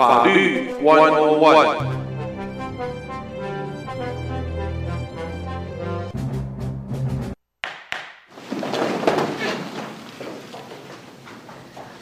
法律 One On One。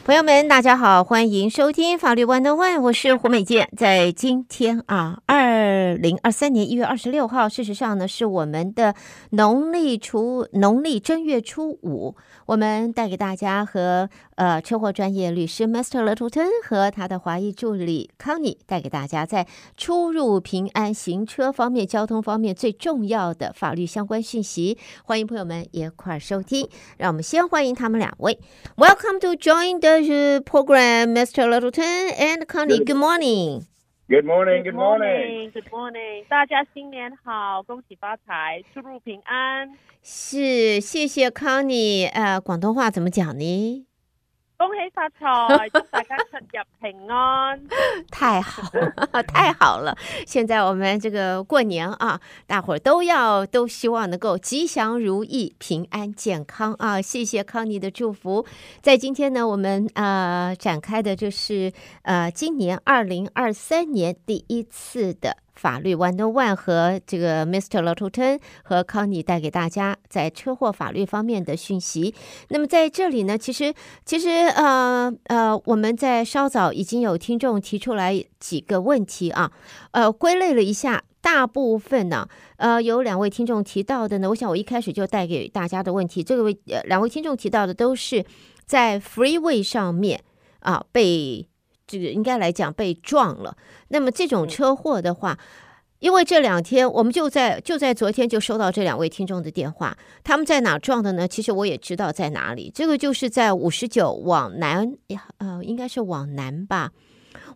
朋友们，大家好，欢迎收听法律 One On One，我是胡美健。在今天啊，二零二三年一月二十六号，事实上呢，是我们的农历初农历正月初五。我们带给大家和呃车祸专业律师 Mr. Littleton 和他的华裔助理 Connie 带给大家在出入平安行车方面、交通方面最重要的法律相关讯息。欢迎朋友们一块儿收听。让我们先欢迎他们两位。Welcome to join the program, Mr. Littleton and Connie. Good morning. Good morning. Good morning. Good morning. 大家新年好，恭喜发财，出入平安。是，谢谢康妮。呃，广东话怎么讲呢？恭喜发财，祝大家出入平安。太好了，太好了！现在我们这个过年啊，大伙儿都要都希望能够吉祥如意、平安健康啊！谢谢康妮的祝福。在今天呢，我们呃展开的就是呃今年二零二三年第一次的。法律 One-on-One 和这个 Mr. Littleton 和康妮带给大家在车祸法律方面的讯息。那么在这里呢，其实其实呃呃，我们在稍早已经有听众提出来几个问题啊，呃，归类了一下，大部分呢，呃，有两位听众提到的呢，我想我一开始就带给大家的问题，这个位呃两位听众提到的都是在 freeway 上面啊被。这个应该来讲被撞了。那么这种车祸的话，因为这两天我们就在就在昨天就收到这两位听众的电话，他们在哪撞的呢？其实我也知道在哪里。这个就是在五十九往南呀，呃，应该是往南吧，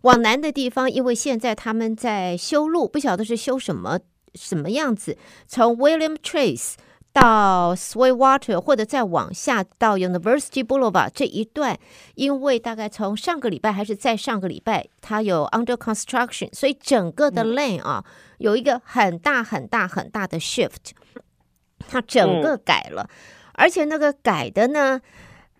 往南的地方，因为现在他们在修路，不晓得是修什么什么样子，从 William Trace。到 Sweetwater 或者再往下到 University Boulevard 这一段，因为大概从上个礼拜还是在上个礼拜，它有 under construction，所以整个的 lane 啊有一个很大很大很大的 shift，它整个改了，而且那个改的呢，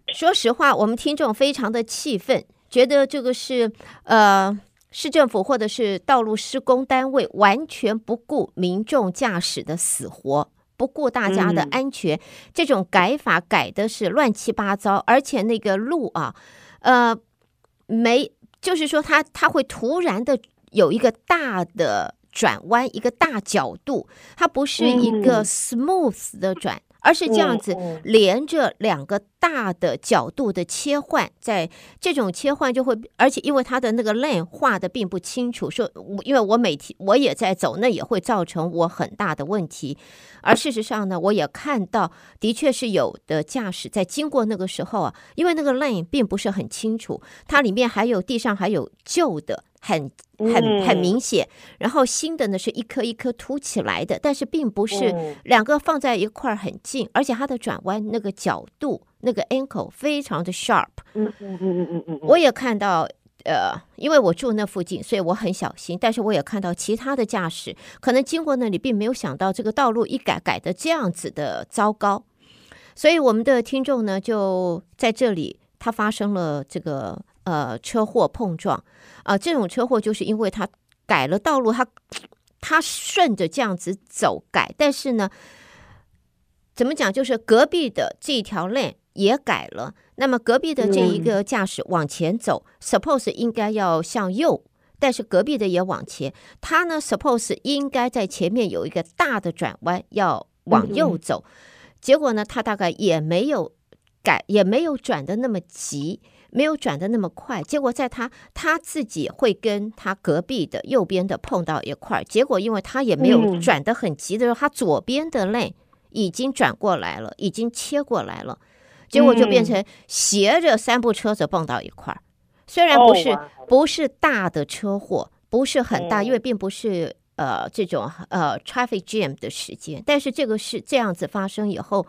说实话，我们听众非常的气愤，觉得这个是呃市政府或者是道路施工单位完全不顾民众驾驶的死活。不顾大家的安全，嗯、这种改法改的是乱七八糟，而且那个路啊，呃，没，就是说它它会突然的有一个大的转弯，一个大角度，它不是一个 smooth 的转。嗯而是这样子连着两个大的角度的切换，在这种切换就会，而且因为它的那个 lane 画的并不清楚，说，因为我每天我也在走，那也会造成我很大的问题。而事实上呢，我也看到，的确是有的驾驶在经过那个时候啊，因为那个 lane 并不是很清楚，它里面还有地上还有旧的。很很很明显，然后新的呢是一颗一颗凸起来的，但是并不是两个放在一块儿很近，而且它的转弯那个角度那个 ankle 非常的 sharp。嗯嗯嗯嗯嗯嗯，我也看到，呃，因为我住那附近，所以我很小心，但是我也看到其他的驾驶可能经过那里，并没有想到这个道路一改改的这样子的糟糕，所以我们的听众呢就在这里，他发生了这个。呃，车祸碰撞。啊，呃，这种车祸就是因为他改了道路，他他顺着这样子走改，但是呢，怎么讲？就是隔壁的这条 lane 也改了，那么隔壁的这一个驾驶往前走，嗯，suppose 应该要向右，但是隔壁的也往前，他呢 suppose 应该在前面有一个大的转弯要往右走，结果呢，他大概也没有改，也没有转的那么急。没有转的那么快，结果在他他自己会跟他隔壁的右边的碰到一块儿，结果因为他也没有转得很急的时候，他左边的 lane 已经转过来了，已经切过来了，结果就变成斜着三部车子碰到一块儿。虽然不是不是大的车祸，不是很大，因为并不是呃这种呃 traffic jam 的时间，但是这个是这样子发生以后。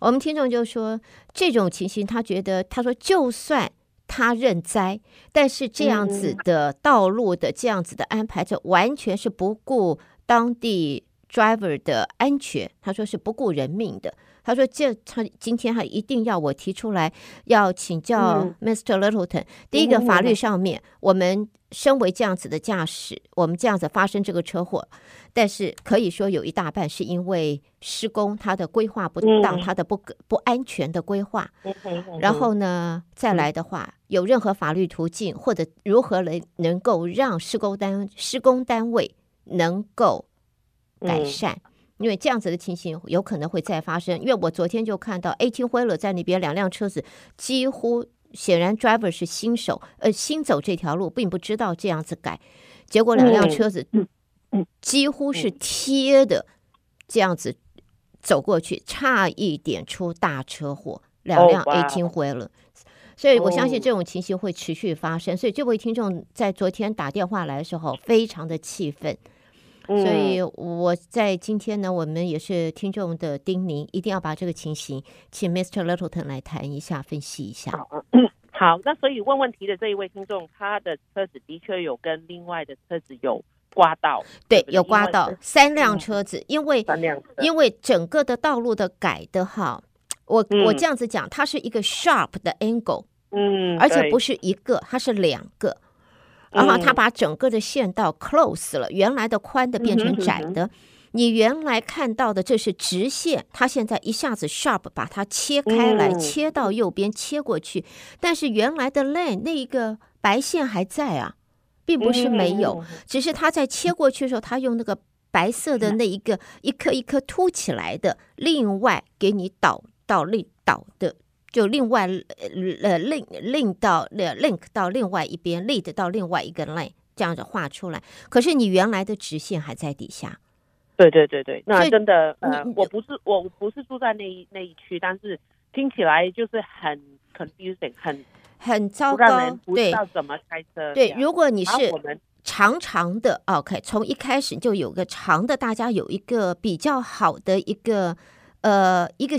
我们听众就说，这种情形，他觉得，他说，就算他认栽，但是这样子的道路的这样子的安排，这完全是不顾当地 driver 的安全。他说是不顾人命的，他说这他今天还一定要我提出来，要请教 Mr. Littleton。嗯、第一个法律上面，嗯、我们身为这样子的驾驶，我们这样子发生这个车祸，但是可以说有一大半是因为施工它的规划不当，它、嗯、的不不安全的规划。嗯、然后呢，再来的话，有任何法律途径或者如何能能够让施工单施工单位能够改善？嗯因为这样子的情形有可能会再发生，因为我昨天就看到 eighteen wheeler 在那边两辆车子几乎显然 driver 是新手，呃，新走这条路并不知道这样子改，结果两辆车子几乎是。贴的这样子走过去，差一点出大车祸，两辆 eighteen wheeler，所以我相信这种情形会持续发生，所以这位听众在昨天打电话来的时候非常的气愤。所以我在今天呢，我们也是听众的叮咛，一定要把这个情形请 Mr. Littleton 来谈一下，分析一下。好，好，那所以问问题的这一位听众，他的车子的确有跟另外的车子有刮到，对，对有刮到三辆车子，因为因为整个的道路的改的哈，我、嗯、我这样子讲，它是一个 sharp 的 angle，嗯，而且不是一个，它是两个。然后他把整个的线道 close 了，原来的宽的变成窄的。你原来看到的这是直线，它现在一下子 sharp 把它切开来，切到右边，切过去。但是原来的 lane 那一个白线还在啊，并不是没有，只是他在切过去的时候，他用那个白色的那一个一颗一颗凸起来的，另外给你导到另导的。就另外呃 link link 到 link 到另外一边，lead 到另外一个 line，这样子画出来。可是你原来的直线还在底下。对对对对，那真的呃，我不是我不是住在那一那一区，但是听起来就是很 confusing，很很糟糕，不知道怎么开车。对，如果你是我们长长的，OK，从一开始就有个长的，大家有一个比较好的一个呃一个。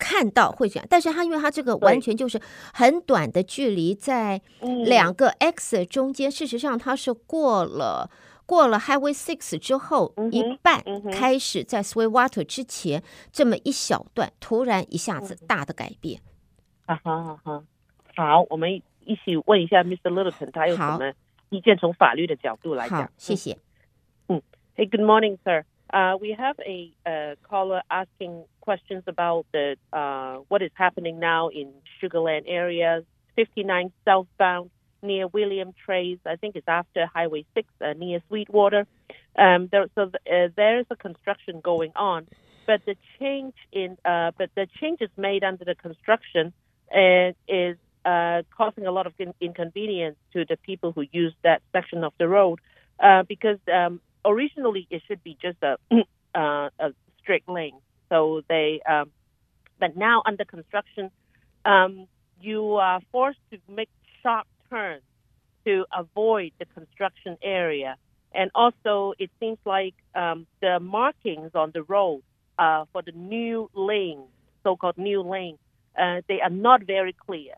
看到会这样，但是他因为他这个完全就是很短的距离，在两个 X 中间，事实上他是过了过了 Highway Six 之后一半，开始在 Sweetwater 之前这么一小段，突然一下子大的改变。啊哈啊哈，好，我们一起问一下 Mr. Littleton，他有什么意见？从法律的角度来讲，谢谢。嗯，Hey, good morning, sir. Uh, we have a, a caller asking questions about the uh, what is happening now in Sugarland area, 59 southbound near William Trace. I think it's after Highway 6 uh, near Sweetwater. Um, there, so uh, there is a construction going on, but the change in uh, but the changes made under the construction is uh, causing a lot of in- inconvenience to the people who use that section of the road because um, originally it should be just a uh, a straight lane. So they, um, but now under construction, um, you are forced to make sharp turns to avoid the construction area. And also, it seems like um, the markings on the road uh, for the new lane, so-called new lane, uh, they are not very clear.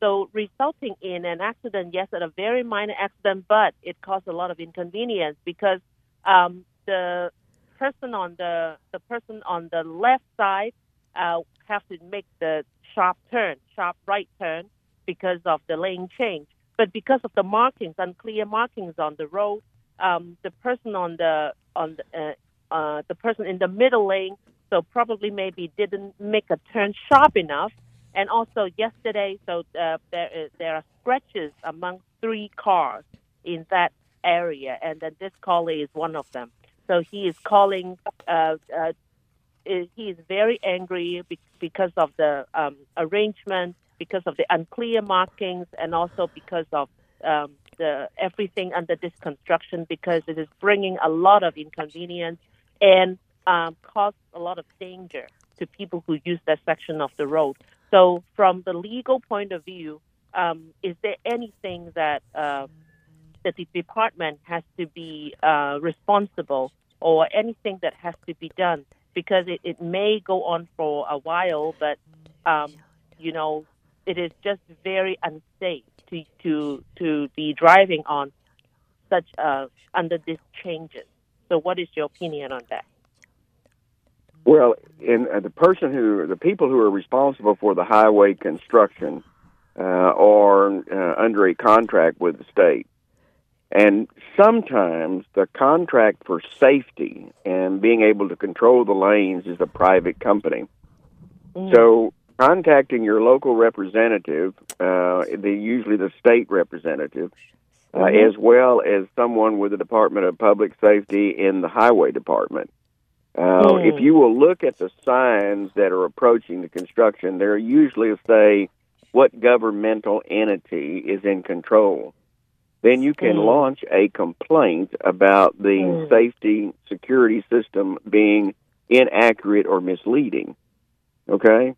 So, resulting in an accident, yes, at a very minor accident, but it caused a lot of inconvenience because um, the person on the the person on the left side uh, have to make the sharp turn, sharp right turn because of the lane change. But because of the markings, unclear markings on the road, um, the person on the on the uh, uh, the person in the middle lane, so probably maybe didn't make a turn sharp enough. And also yesterday, so uh, there is, there are scratches among three cars in that area, and then this caller is one of them. So he is calling. Uh, uh, he is very angry because of the um, arrangement, because of the unclear markings, and also because of um, the everything under this construction. Because it is bringing a lot of inconvenience and um, cause a lot of danger to people who use that section of the road. So, from the legal point of view, um, is there anything that uh, that the department has to be uh, responsible or anything that has to be done because it, it may go on for a while, but um, you know it is just very unsafe to to to be driving on such uh, under these changes. So, what is your opinion on that? Well, in uh, the person who, the people who are responsible for the highway construction uh, are uh, under a contract with the state. And sometimes the contract for safety and being able to control the lanes is a private company. Mm. So contacting your local representative, uh, the, usually the state representative, uh, Mhm. as well as someone with the Department of Public Safety in the Highway Department. Uh, Mm. If you will look at the signs that are approaching the construction, they're usually say what governmental entity is in control. Then you can Mm. launch a complaint about the Mm. safety security system being inaccurate or misleading. Okay?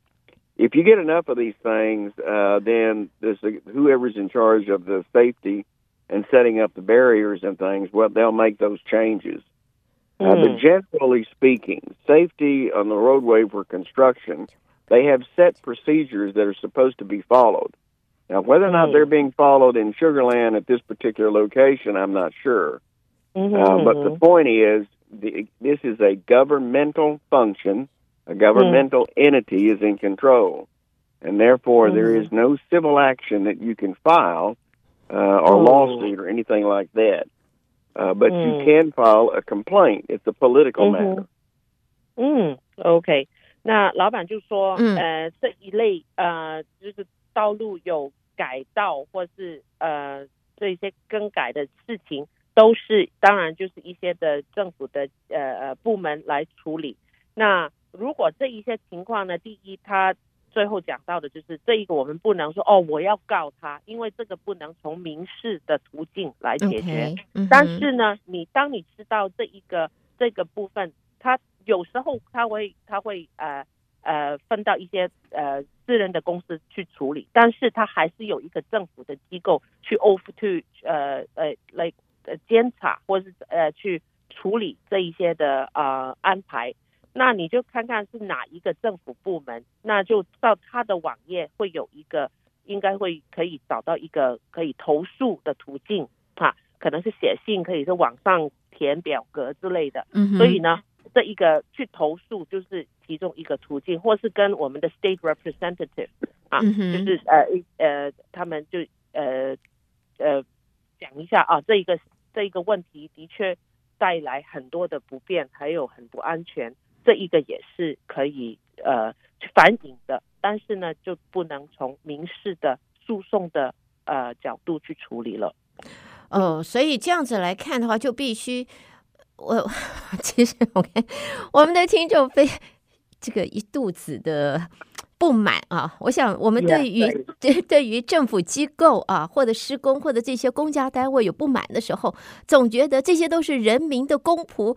If you get enough of these things, uh, then a, whoever's in charge of the safety and setting up the barriers and things, well, they'll make those changes. Uh, but Mm. generally speaking, safety on the roadway for construction, they have set procedures that are supposed to be followed. Now, whether or not Mm. they're being followed in Sugarland at this particular location, I'm not sure. Mhm, Uh, but the mhm. point is, the, this is a governmental function. A governmental entity is in control, and therefore there Mhm. is no civil action that you can file uh, or Mm. lawsuit or anything like that. Uh, but you Mm. can file a complaint. It's a political 嗯 matter. 哼嗯，OK，那老板就说，嗯呃，这一类呃，就是 道路有改道或是呃这些更改的事情，都是当然就是一些的政府的呃呃部门来处理。那如果这一些情况呢，第一，他最后讲到的就是这一个我们不能说哦，我要告他，因为这个不能从民事的途径来解决。但是呢，你当你知道这一个这个部分，他有时候他会他会呃呃分到一些呃私人的公司去处理，但是它还是有一个政府的机构去 over to 呃呃来呃监察或是呃去处理这一些的呃安排。那你就看看是哪一个政府部门，那就到他的网页会有一个，应该会可以找到一个可以投诉的途径哈。可能是写信，可以是网上填表格之类的。嗯哼所以呢，这一个去投诉就是其中一个途径，或是跟我们的 state representative 啊，嗯就是呃呃，他们就呃呃讲一下啊，这一个这一个问题的确带来很多的不便，还有很不安全，这一个也是可以呃去反映的，但是呢，就不能从民事的诉讼的呃角度去处理了。哦，所以这样子来看的话，就必须我 其实我看我们的听众非这个一肚子的不满啊。我想我们对于 Yeah, 对对于政府机构啊，或者施工或者这些公家单位有不满的时候，总觉得这些都是人民的公仆。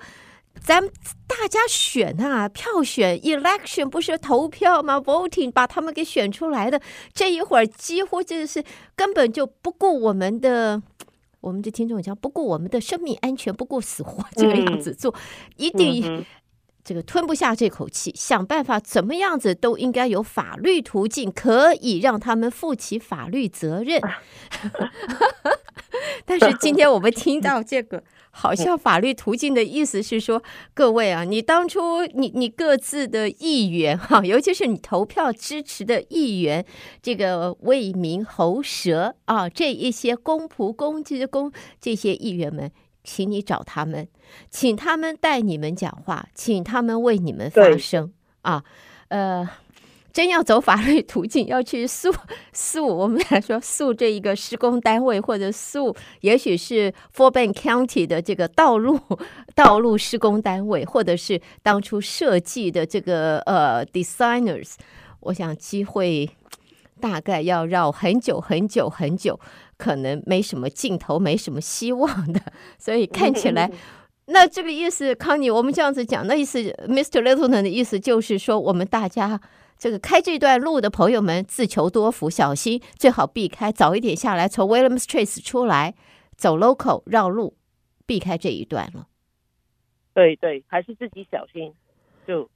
咱们大家选啊，票选 election 不是投票吗？voting 把他们给选出来的，这一会儿几乎就是根本就不顾我们的，我们的听众讲不顾我们的生命安全，不顾死活，这个样子做，一定这个吞不下这口气，想办法怎么样子都应该有法律途径可以让他们负起法律责任。但是今天我们听到这个。好像法律途径的意思是说，各位啊，你当初你你各自的议员哈，尤其是你投票支持的议员，这个为民喉舌啊，这一些公仆、公职公这些议员们，请你找他们，请他们代你们讲话，请他们为你们发声啊，呃。真要走法律途径，要去诉 诉，我们来说诉这一个施工单位，或者诉，也许是 for bank County 的这个道路 道路施工单位，或者是当初设计的这个呃 designers，我想机会大概要绕很久很久很久，可能没什么尽头，没什么希望的，所以看起来。那这个意思，康妮，我们这样子讲，那意思，Mr. Littleton 的意思就是说，我们大家。这个开这段路的朋友们自求多福，小心最好避开，早一点下来，从 Williams Trace 出来，走 local 绕路，避开这一段了。对对，还是自己小心，就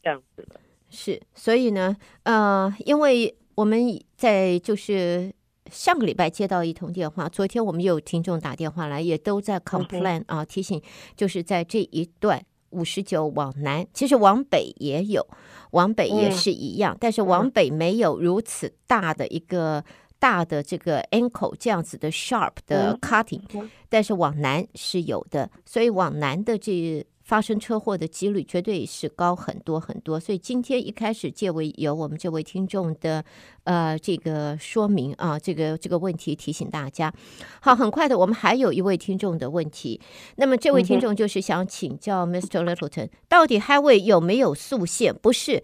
这样子了。是，所以呢，呃，因为我们在就是上个礼拜接到一通电话，昨天我们有听众打电话来，也都在 complain、嗯、啊，提醒就是在这一段。五十九往南，其实往北也有，往北也是一样，嗯、但是往北没有如此大的一个大的这个 ankle 这样子的 sharp 的 cutting，、嗯、但是往南是有的，所以往南的这。发生车祸的几率绝对是高很多很多，所以今天一开始借为由我们这位听众的呃这个说明啊，这个这个问题提醒大家。好，很快的，我们还有一位听众的问题，那么这位听众就是想请教 Mr. Littleton，到底 Highway 有没有速限？不是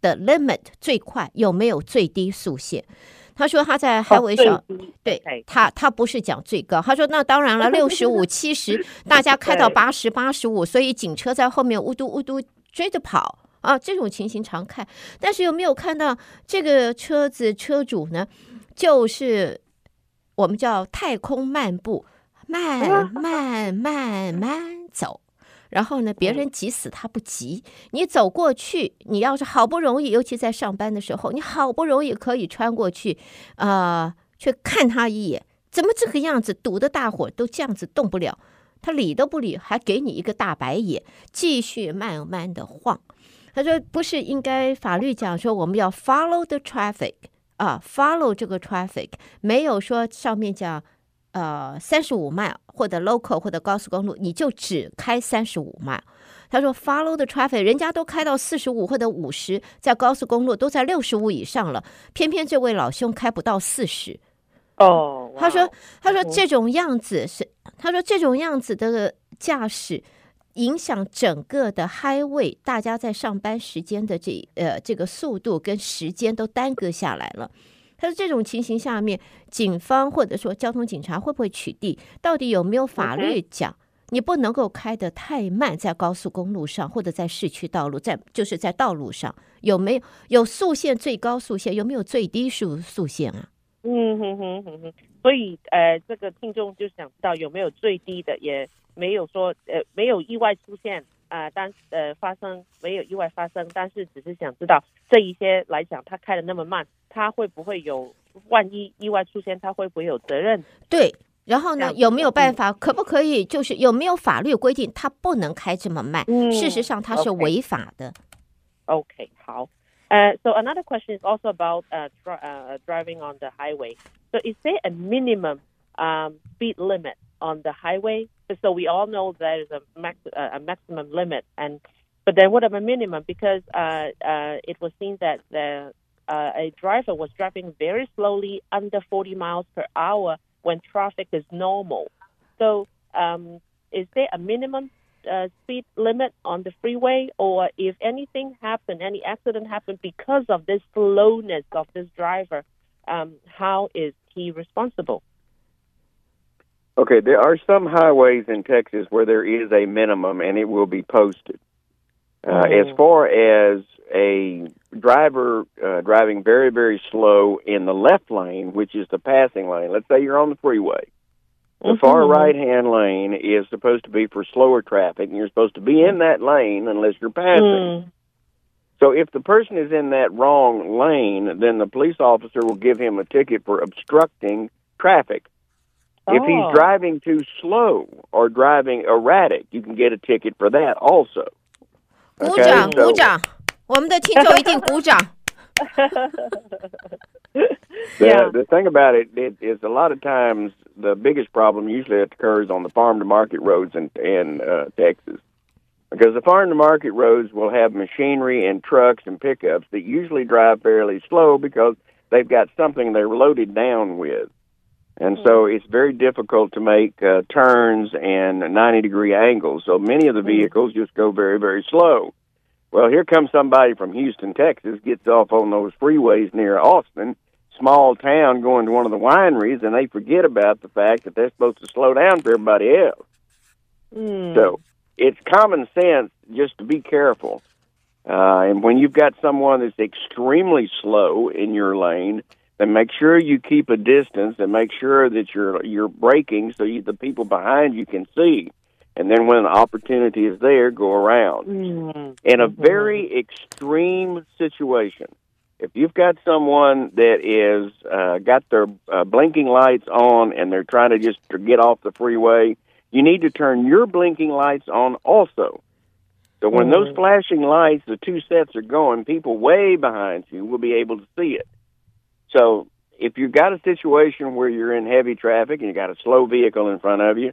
的 limit 最快有没有最低速限？他说他在 highway 上，对他他不是讲最高。他说那当然了，六十五、七十，大家开到八十八十五，所以警车在后面呜嘟呜嘟追着跑啊，这种情形常看。但是有没有看到这个车子车主呢？就是我们叫太空漫步，慢慢慢。然后呢，别人急死他不急。你走过去，你要是好不容易，尤其在上班的时候，你好不容易可以穿过去，啊、呃，去看他一眼，怎么这个样子堵得大伙都这样子动不了？他理都不理，还给你一个大白眼，继续慢慢的晃。他说：“不是应该法律讲说我们要 follow the traffic 啊，follow 这个 traffic，没有说上面讲。”呃，三十五迈或者 local 或者高速公路，你就只开三十五迈。他说 follow the traffic，人家都开到四十五或者五十，在高速公路都在六十五以上了，偏偏这位老兄开不到四十。哦、oh, wow.，他说，他说这种样子是，他说这种样子的驾驶影响整个的 highway，大家在上班时间的这呃这个速度跟时间都耽搁下来了。他说：“这种情形下面，警方或者说交通警察会不会取缔？到底有没有法律讲你不能够开得太慢，在高速公路上或者在市区道路，在就是在道路上有没有有速限最高速限？有没有最低速速限啊？”嗯哼哼哼哼。所以呃，这个听众就想知道有没有最低的，也没有说呃没有意外出现。啊，但呃发生没有意外发生，但是只是想知道这一些来讲，他开的那么慢，他会不会有万一意外出现，他会不会有责任？对，然后呢，有没有办法，可不可以，就是有没有法律规定他不能开这么慢？嗯、事实上他是违法的。OK，好。呃、uh,，so another question is also about uh, dri uh driving on the highway. So is there a minimum um speed limit on the highway? So we all know there is a max a maximum limit, and but then what about a minimum? Because uh, uh, it was seen that the uh, a driver was driving very slowly, under 40 miles per hour, when traffic is normal. So, um, is there a minimum uh, speed limit on the freeway, or if anything happened, any accident happened because of this slowness of this driver, um, how is he responsible? Okay, there are some highways in Texas where there is a minimum and it will be posted. Uh, oh. As far as a driver uh, driving very, very slow in the left lane, which is the passing lane, let's say you're on the freeway. The mm-hmm. far right hand lane is supposed to be for slower traffic, and you're supposed to be in that lane unless you're passing. Mm. So if the person is in that wrong lane, then the police officer will give him a ticket for obstructing traffic. If he's Oh. driving too slow or driving erratic, you can get a ticket for that also. 鼓掌， Okay, so- 鼓掌，我们的听众一定鼓掌。 The, Yeah. the thing about it, it is a lot of times the biggest problem usually occurs on the farm to market roads in, in uh, Texas. Because the farm to market roads will have machinery and trucks and pickups that usually drive fairly slow because they've got something they're loaded down with. And so it's very difficult to make uh, turns and 90 degree angles. So many of the vehicles just go very, very slow. Well, here comes somebody from Houston, Texas, gets off on those freeways near Austin, small town, going to one of the wineries, and they forget about the fact that they're supposed to slow down for everybody else. Mm. So it's common sense just to be careful. Uh, and when you've got someone that's extremely slow in your lane, then make sure you keep a distance and make sure that you're you're braking so you, the people behind you can see. And then when an opportunity is there, go around. Mm. In a very extreme situation, if you've got someone that is uh, got their uh, blinking lights on and they're trying to just to get off the freeway, you need to turn your blinking lights on also. So when those Mhm. flashing lights, the two sets are going, people way behind you will be able to see it. So if you've got a situation where you're in heavy traffic and you got a slow vehicle in front of you,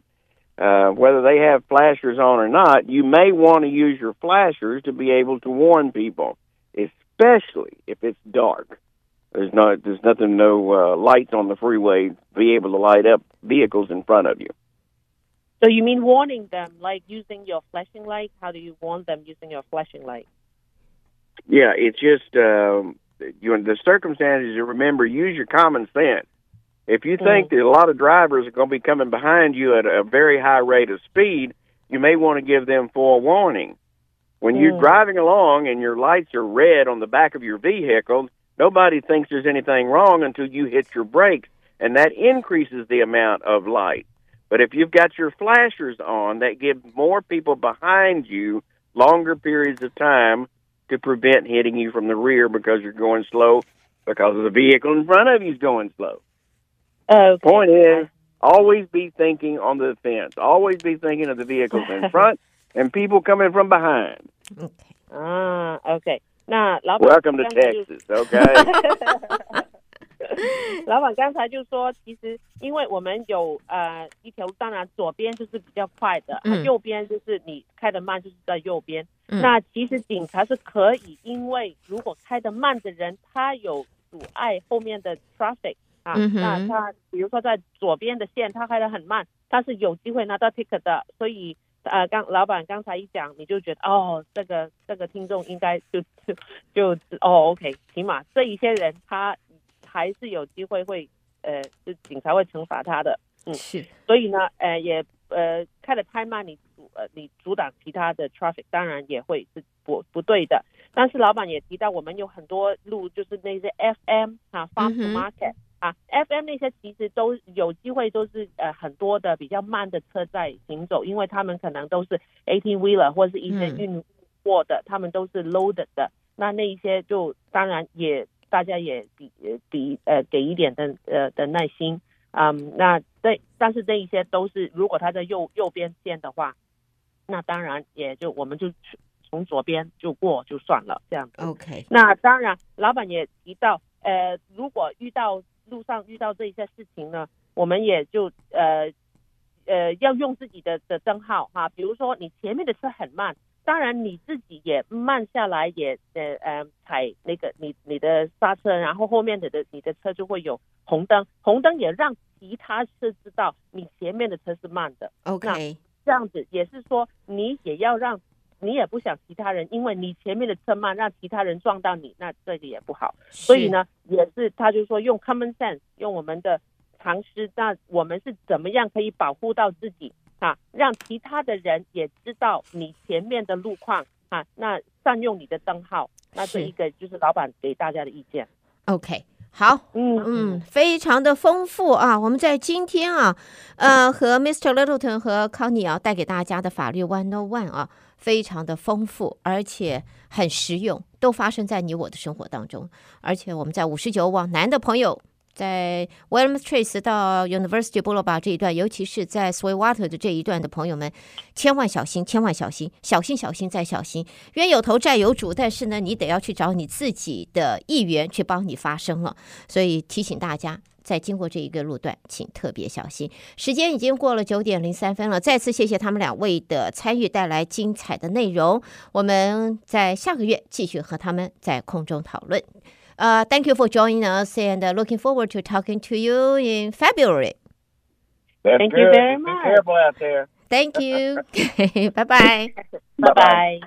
uh, whether they have flashers on or not, you may want to use your flashers to be able to warn people, especially if it's dark. There's no, there's nothing, no uh, lights on the freeway be able to light up vehicles in front of you. So you mean warning them, like using your flashing light? How do you warn them using your flashing light? Yeah, it's just um, you know, the circumstances. You remember, use your common sense. If you think that a lot of drivers are going to be coming behind you at a very high rate of speed, you may want to give them forewarning. When you're Mm. driving along and your lights are red on the back of your vehicle, nobody thinks there's anything wrong until you hit your brakes, and that increases the amount of light. But if you've got your flashers on, that gives more people behind you longer periods of time to prevent hitting you from the rear because you're going slow because of the vehicle in front of you is going slow. Okay. Point is, always be thinking on the fence. Always be thinking of the vehicles in front and people coming from behind. OK，啊，OK，那老板 Welcome to 刚才就 Texas, okay? 老板刚才就说，其实因为我们有呃一条路，当然左边就是比较快的，嗯右边就是你开得慢，就是在右边。 嗯那其实警察是可以，因为如果开得慢的人，他有阻碍后面的 traffic 啊，嗯那他比如说在左边的线，他开得很慢，他是有机会拿到 ticket 的，所以。呃，刚老板刚才一讲，你就觉得哦，这个这个听众应该就就就哦，OK，起码这一些人他还是有机会会呃，就警察会惩罚他的。嗯是所以呢，呃，也呃开得太慢，你阻呃你阻挡其他的 traffic，当然也会是不不对的。但是老板也提到，我们有很多路就是那些 FM 啊，fast 嗯哼 market、啊，FM 那些其实都有机会都是呃很多的比较慢的车在行走，因为他们可能都是 eighteen wheeler 或是一些嗯运货的，他们都是 loaded 的。那那一些就当然也大家也比呃比呃给一点的呃的耐心。嗯，那这但是这一些都是如果他在右右边线的话，那当然也就我们就从左边就过就算了这样子。OK，那当然，老板也提到，呃，如果遇到路上遇到这一些事情呢，我们也就呃呃要用自己的的灯号哈，比如说你前面的车很慢，当然你自己也慢下来也，也呃呃踩那个你你的刹车，然后后面的的你的车就会有红灯，红灯也让其他车知道你前面的车是慢的。OK，这样子也是说，你也要让，你也不想其他人，因为你前面的车慢，让其他人撞到你，那这个也不好。所以呢，也是他就说用 common sense，用我们的常识，那我们是怎么样可以保护到自己啊？让其他的人也知道你前面的路况啊，那善用你的灯号，那这一个就是老板给大家的意见。OK，好。嗯嗯，非常的丰富啊！我们在今天啊，呃，和 Mr. Littleton 和 Connie 啊带给大家的法律 One No One 啊，非常的丰富，而且很实用，都发生在你我的生活当中。而且我们在五十九往南的朋友，在 Williams Trace 到 University Boulevard 这一段，尤其是在 Sweetwater 的这一段的朋友们，千万小心，千万小心，小心小心再小心。冤有头债有主，但是呢，你得要去找你自己的议员去帮你发声了。所以提醒大家，在经过这一个路段，请特别小心。时间已经过了九点零三分了，再次谢谢他们两位的参与，带来精彩的内容。我们在下个月继续和他们在空中讨论。Uh, thank you for joining us and uh, looking forward to talking to you in February. That's Thank you good. very Be much. careful out there. Thank you. bye bye. Bye bye。